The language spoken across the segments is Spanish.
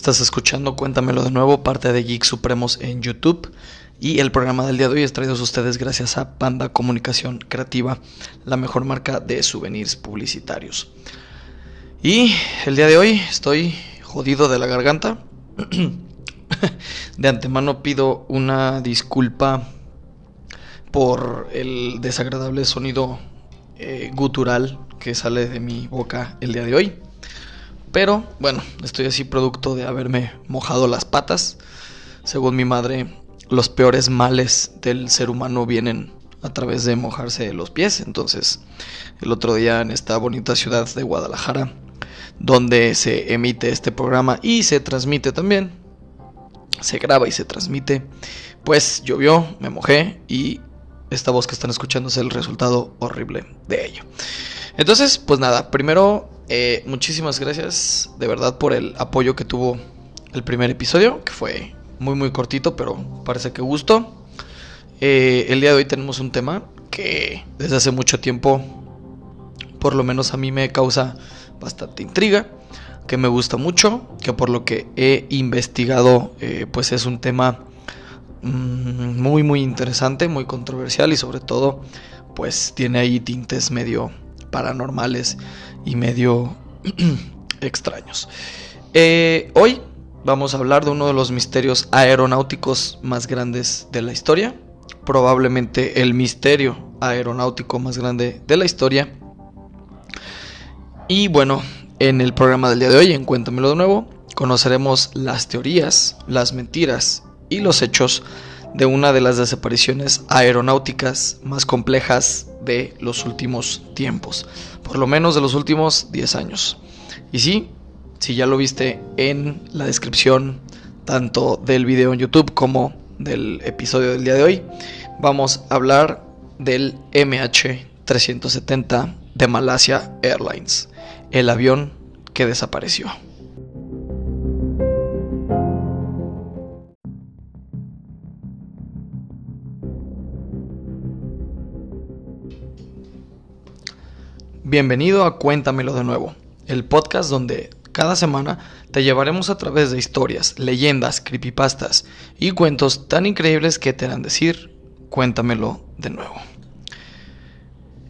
Estás escuchando Cuéntamelo de nuevo, parte de Geek Supremos en YouTube. Y el programa del día de hoy es traído a ustedes gracias a Panda Comunicación Creativa, la mejor marca de souvenirs publicitarios. Y el día de hoy estoy jodido de la garganta. de antemano pido una disculpa por el desagradable sonido eh, gutural que sale de mi boca el día de hoy. Pero bueno, estoy así producto de haberme mojado las patas. Según mi madre, los peores males del ser humano vienen a través de mojarse los pies. Entonces, el otro día en esta bonita ciudad de Guadalajara, donde se emite este programa y se transmite también, se graba y se transmite, pues llovió, me mojé y esta voz que están escuchando es el resultado horrible de ello. Entonces, pues nada, primero eh, muchísimas gracias de verdad por el apoyo que tuvo el primer episodio, que fue muy muy cortito, pero parece que gustó. Eh, el día de hoy tenemos un tema que desde hace mucho tiempo, por lo menos a mí me causa bastante intriga, que me gusta mucho, que por lo que he investigado, eh, pues es un tema mm, muy muy interesante, muy controversial y sobre todo, pues tiene ahí tintes medio paranormales y medio extraños. Eh, hoy vamos a hablar de uno de los misterios aeronáuticos más grandes de la historia. Probablemente el misterio aeronáutico más grande de la historia. Y bueno, en el programa del día de hoy, en Cuéntamelo de nuevo, conoceremos las teorías, las mentiras y los hechos de una de las desapariciones aeronáuticas más complejas de los últimos tiempos, por lo menos de los últimos 10 años. Y sí, si ya lo viste en la descripción tanto del video en YouTube como del episodio del día de hoy, vamos a hablar del MH370 de Malasia Airlines, el avión que desapareció. Bienvenido a Cuéntamelo de nuevo, el podcast donde cada semana te llevaremos a través de historias, leyendas, creepypastas y cuentos tan increíbles que te harán decir, cuéntamelo de nuevo.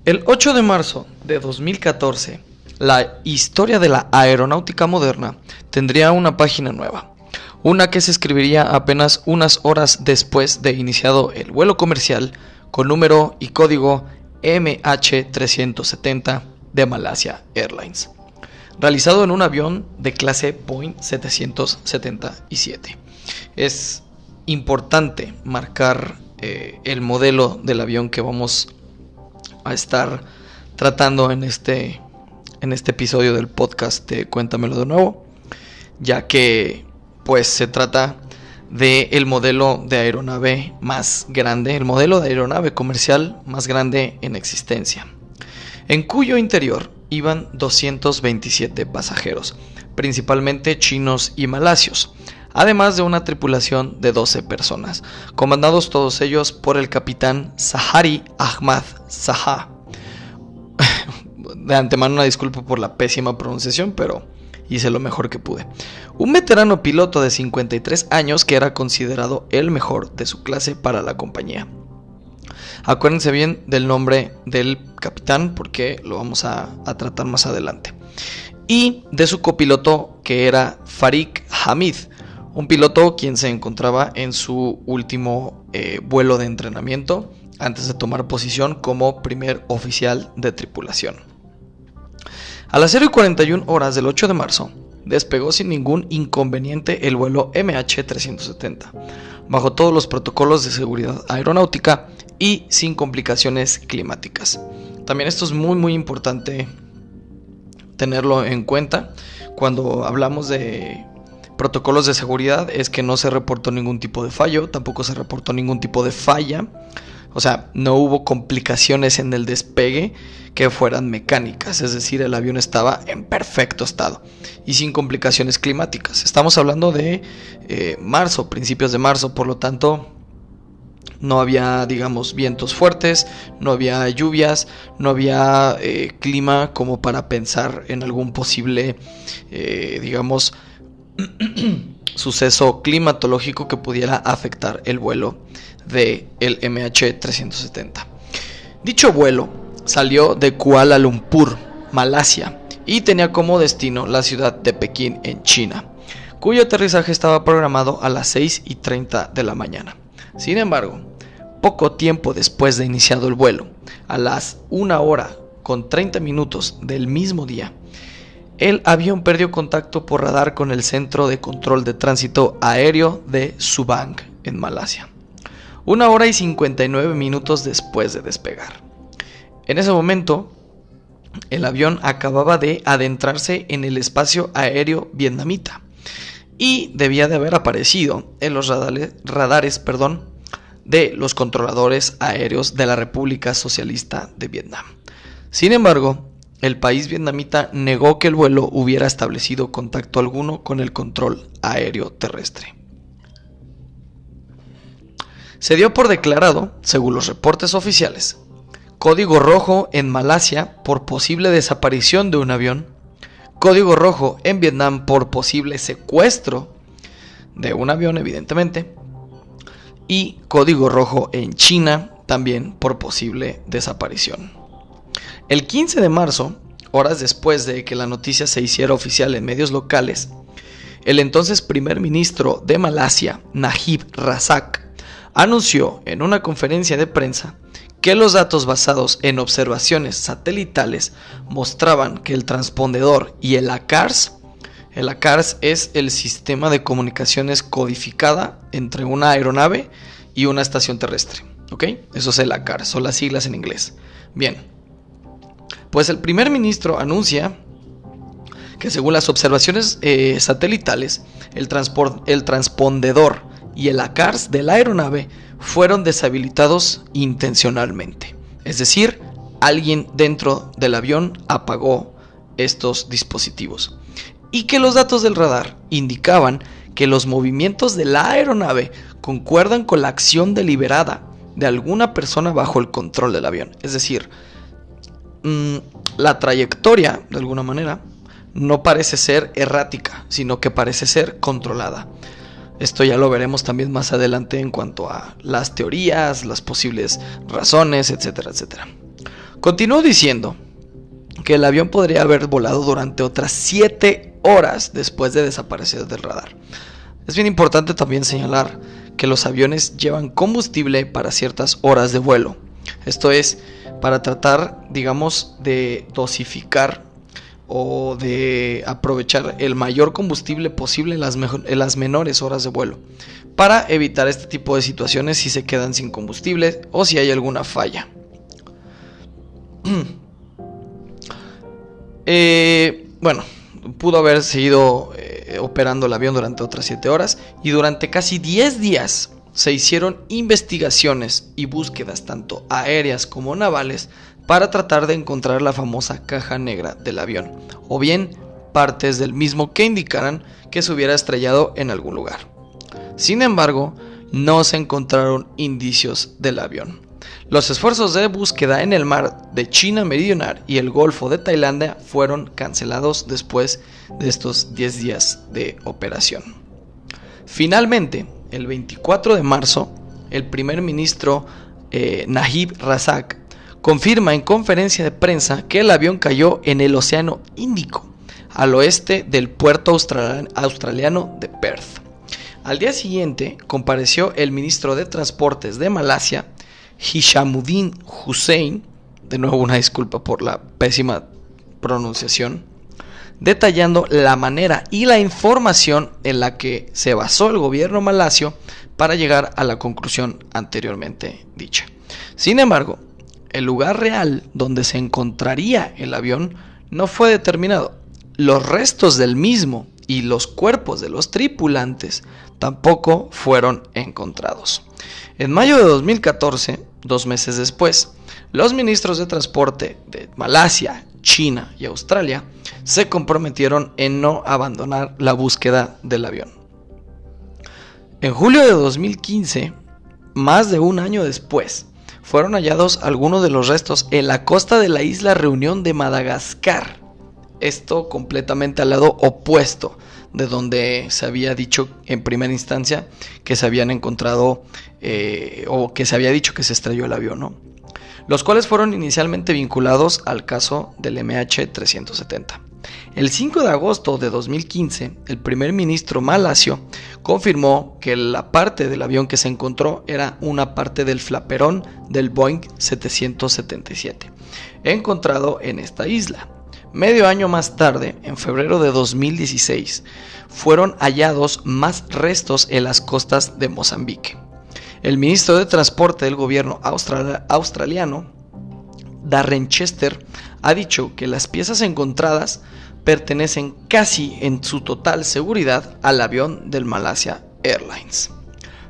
El 8 de marzo de 2014, la historia de la aeronáutica moderna tendría una página nueva, una que se escribiría apenas unas horas después de iniciado el vuelo comercial con número y código MH370 de Malasia Airlines, realizado en un avión de clase Boeing 777. Es importante marcar eh, el modelo del avión que vamos a estar tratando en este, en este episodio del podcast de Cuéntamelo de nuevo, ya que pues se trata de el modelo de aeronave más grande, el modelo de aeronave comercial más grande en existencia, en cuyo interior iban 227 pasajeros, principalmente chinos y malasios, además de una tripulación de 12 personas, comandados todos ellos por el capitán Sahari Ahmad Saha. De antemano una disculpa por la pésima pronunciación, pero hice lo mejor que pude. Un veterano piloto de 53 años que era considerado el mejor de su clase para la compañía. Acuérdense bien del nombre del capitán porque lo vamos a, tratar más adelante. Y de su copiloto que era Farik Hamid, un piloto quien se encontraba en su último eh, vuelo de entrenamiento antes de tomar posición como primer oficial de tripulación. A las 0 y 41 horas del 8 de marzo, despegó sin ningún inconveniente el vuelo MH370, bajo todos los protocolos de seguridad aeronáutica y sin complicaciones climáticas. También esto es muy muy importante tenerlo en cuenta cuando hablamos de protocolos de seguridad es que no se reportó ningún tipo de fallo, tampoco se reportó ningún tipo de falla o sea, no hubo complicaciones en el despegue que fueran mecánicas, es decir, el avión estaba en perfecto estado y sin complicaciones climáticas. Estamos hablando de eh, marzo, principios de marzo, por lo tanto, no había, digamos, vientos fuertes, no había lluvias, no había eh, clima como para pensar en algún posible, eh, digamos, suceso climatológico que pudiera afectar el vuelo del el MH370. Dicho vuelo salió de Kuala Lumpur, Malasia, y tenía como destino la ciudad de Pekín en China, cuyo aterrizaje estaba programado a las 6 y 30 de la mañana. Sin embargo, poco tiempo después de iniciado el vuelo, a las 1 hora con 30 minutos del mismo día, el avión perdió contacto por radar con el Centro de Control de Tránsito Aéreo de Subang, en Malasia. Una hora y 59 minutos después de despegar. En ese momento, el avión acababa de adentrarse en el espacio aéreo vietnamita y debía de haber aparecido en los radares, perdón, de los controladores aéreos de la República Socialista de Vietnam. Sin embargo, el país vietnamita negó que el vuelo hubiera establecido contacto alguno con el control aéreo terrestre. Se dio por declarado, según los reportes oficiales, código rojo en Malasia por posible desaparición de un avión, código rojo en Vietnam por posible secuestro de un avión evidentemente, y código rojo en China también por posible desaparición. El 15 de marzo, horas después de que la noticia se hiciera oficial en medios locales, el entonces primer ministro de Malasia, Najib Razak, anunció en una conferencia de prensa que los datos basados en observaciones satelitales mostraban que el transpondedor y el ACARS el ACARS es el sistema de comunicaciones codificada entre una aeronave y una estación terrestre. ¿Ok? Eso es el ACARS, son las siglas en inglés. Bien. Pues el primer ministro anuncia que según las observaciones eh, satelitales, el, el transpondedor y el ACARS de la aeronave fueron deshabilitados intencionalmente. Es decir, alguien dentro del avión apagó estos dispositivos y que los datos del radar indicaban que los movimientos de la aeronave concuerdan con la acción deliberada de alguna persona bajo el control del avión. Es decir, mm, la trayectoria, de alguna manera, no parece ser errática, sino que parece ser controlada. Esto ya lo veremos también más adelante en cuanto a las teorías, las posibles razones, etcétera, etcétera. Continúo diciendo que el avión podría haber volado durante otras 7 horas después de desaparecer del radar. Es bien importante también señalar que los aviones llevan combustible para ciertas horas de vuelo. Esto es para tratar, digamos, de dosificar o de aprovechar el mayor combustible posible en las, en las, menores horas de vuelo para evitar este tipo de situaciones si se quedan sin combustible o si hay alguna falla. Eh, bueno, pudo haber seguido eh, operando el avión durante otras 7 horas y durante casi 10 días se hicieron investigaciones y búsquedas tanto aéreas como navales para tratar de encontrar la famosa caja negra del avión o bien partes del mismo que indicaran que se hubiera estrellado en algún lugar. Sin embargo, no se encontraron indicios del avión. Los esfuerzos de búsqueda en el mar de China Meridional y el Golfo de Tailandia fueron cancelados después de estos 10 días de operación. Finalmente, el 24 de marzo, el primer ministro eh, Najib Razak confirma en conferencia de prensa que el avión cayó en el Océano Índico, al oeste del puerto australiano de Perth. Al día siguiente compareció el ministro de Transportes de Malasia, Hishamuddin Hussein, de nuevo una disculpa por la pésima pronunciación, detallando la manera y la información en la que se basó el gobierno malasio para llegar a la conclusión anteriormente dicha. Sin embargo, el lugar real donde se encontraría el avión no fue determinado. Los restos del mismo y los cuerpos de los tripulantes tampoco fueron encontrados. En mayo de 2014, dos meses después, los ministros de transporte de Malasia, China y Australia se comprometieron en no abandonar la búsqueda del avión. En julio de 2015, más de un año después, fueron hallados algunos de los restos en la costa de la isla Reunión de Madagascar. Esto completamente al lado opuesto de donde se había dicho en primera instancia que se habían encontrado eh, o que se había dicho que se estrelló el avión, ¿no? los cuales fueron inicialmente vinculados al caso del MH370. El 5 de agosto de 2015, el primer ministro malasio confirmó que la parte del avión que se encontró era una parte del flaperón del Boeing 777, encontrado en esta isla. Medio año más tarde, en febrero de 2016, fueron hallados más restos en las costas de Mozambique. El ministro de Transporte del gobierno australiano, Darren Chester, ha dicho que las piezas encontradas pertenecen casi en su total seguridad al avión del Malasia Airlines.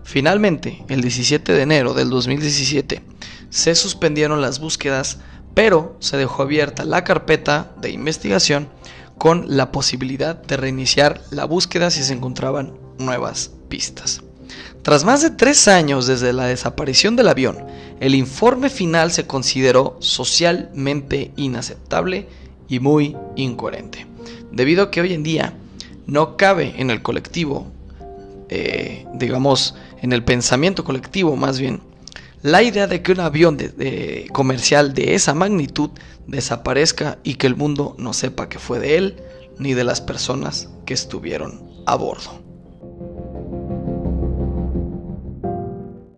Finalmente, el 17 de enero del 2017, se suspendieron las búsquedas, pero se dejó abierta la carpeta de investigación con la posibilidad de reiniciar la búsqueda si se encontraban nuevas pistas. Tras más de tres años desde la desaparición del avión, el informe final se consideró socialmente inaceptable y muy incoherente, debido a que hoy en día no cabe en el colectivo, eh, digamos, en el pensamiento colectivo más bien, la idea de que un avión comercial de esa magnitud desaparezca y que el mundo no sepa que fue de él ni de las personas que estuvieron a bordo.